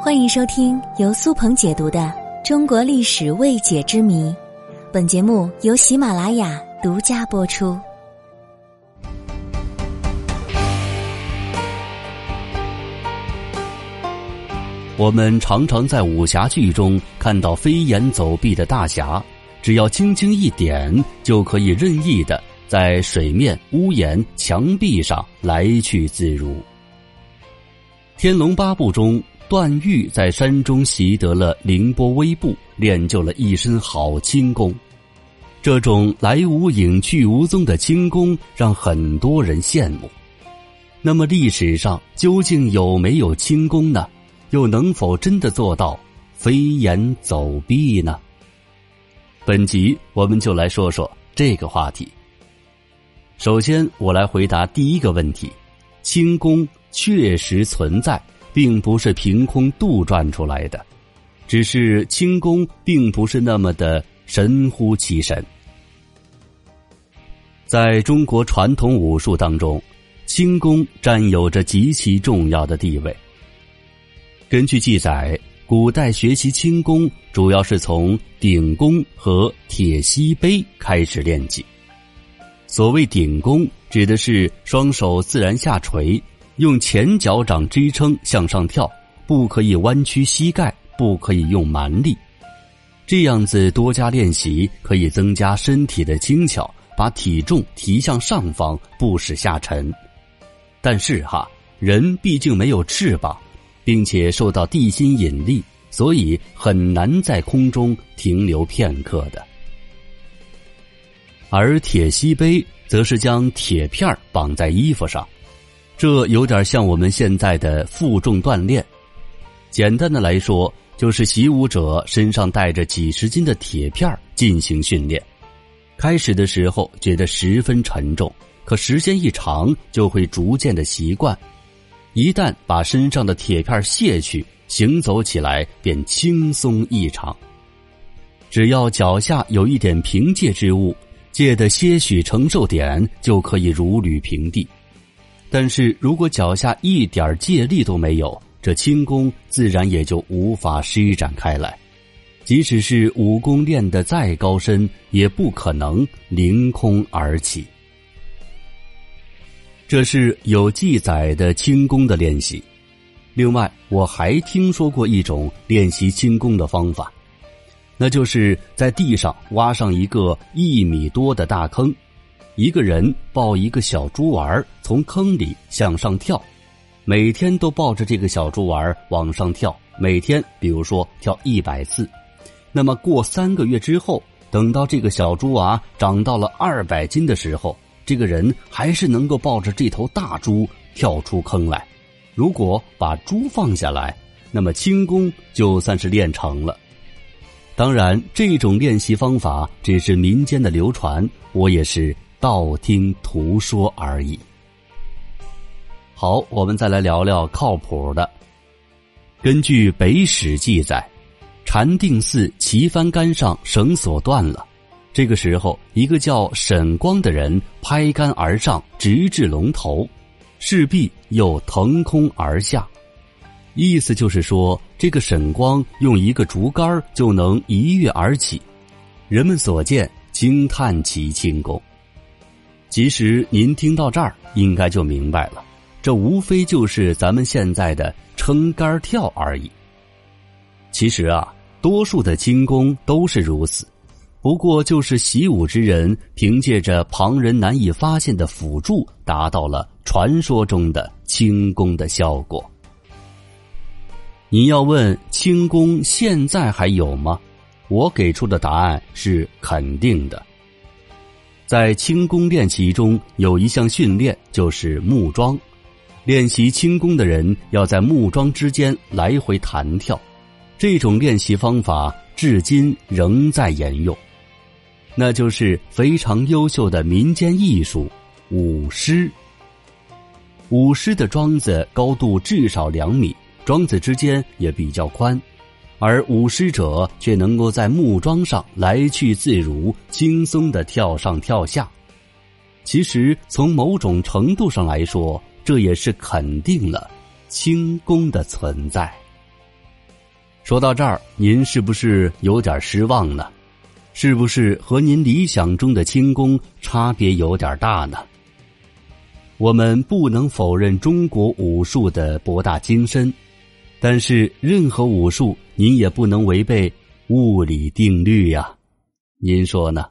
欢迎收听由苏鹏解读的《中国历史未解之谜》，本节目由喜马拉雅独家播出。我们常常在武侠剧中看到飞檐走壁的大侠，只要轻轻一点，就可以任意的在水面、屋檐、墙壁上来去自如。《天龙八部》中，段誉在山中习得了凌波微步，练就了一身好轻功。这种来无影去无踪的轻功，让很多人羡慕。那么，历史上究竟有没有轻功呢？又能否真的做到飞檐走壁呢？本集我们就来说说这个话题。首先，我来回答第一个问题：轻功确实存在，并不是凭空杜撰出来的，只是轻功并不是那么的神乎其神。在中国传统武术当中，轻功占有着极其重要的地位。根据记载，古代学习轻功主要是从顶功和铁西杯开始练起。所谓顶功，指的是双手自然下垂，用前脚掌支撑向上跳，不可以弯曲膝盖，不可以用蛮力。这样子多加练习，可以增加身体的轻巧，把体重提向上方，不使下沉。但是哈，人毕竟没有翅膀。并且受到地心引力，所以很难在空中停留片刻的。而铁膝杯则是将铁片绑在衣服上，这有点像我们现在的负重锻炼。简单的来说，就是习武者身上带着几十斤的铁片进行训练。开始的时候觉得十分沉重，可时间一长就会逐渐的习惯。一旦把身上的铁片卸去，行走起来便轻松异常。只要脚下有一点凭借之物，借的些许承受点就可以如履平地。但是如果脚下一点借力都没有，这轻功自然也就无法施展开来。即使是武功练得再高深，也不可能凌空而起。这是有记载的轻功的练习。另外，我还听说过一种练习轻功的方法，那就是在地上挖上一个一米多的大坑，一个人抱一个小猪娃儿从坑里向上跳，每天都抱着这个小猪娃儿往上跳，每天比如说跳一百次，那么过三个月之后，等到这个小猪娃长到了二百斤的时候。这个人还是能够抱着这头大猪跳出坑来。如果把猪放下来，那么轻功就算是练成了。当然，这种练习方法只是民间的流传，我也是道听途说而已。好，我们再来聊聊靠谱的。根据《北史》记载，禅定寺旗幡杆上绳索断了。这个时候，一个叫沈光的人拍杆而上，直至龙头，势必又腾空而下。意思就是说，这个沈光用一个竹竿就能一跃而起，人们所见惊叹其轻功。其实您听到这儿，应该就明白了，这无非就是咱们现在的撑杆跳而已。其实啊，多数的轻功都是如此。不过，就是习武之人凭借着旁人难以发现的辅助，达到了传说中的轻功的效果。你要问轻功现在还有吗？我给出的答案是肯定的。在轻功练习中，有一项训练就是木桩，练习轻功的人要在木桩之间来回弹跳，这种练习方法至今仍在沿用。那就是非常优秀的民间艺术舞狮。舞狮的桩子高度至少两米，桩子之间也比较宽，而舞狮者却能够在木桩上来去自如轻松地跳上跳下。其实从某种程度上来说这也是肯定了轻功的存在。说到这儿您是不是有点失望呢？是不是和您理想中的轻功差别有点大呢？我们不能否认中国武术的博大精深但是任何武术您也不能违背物理定律呀。您说呢？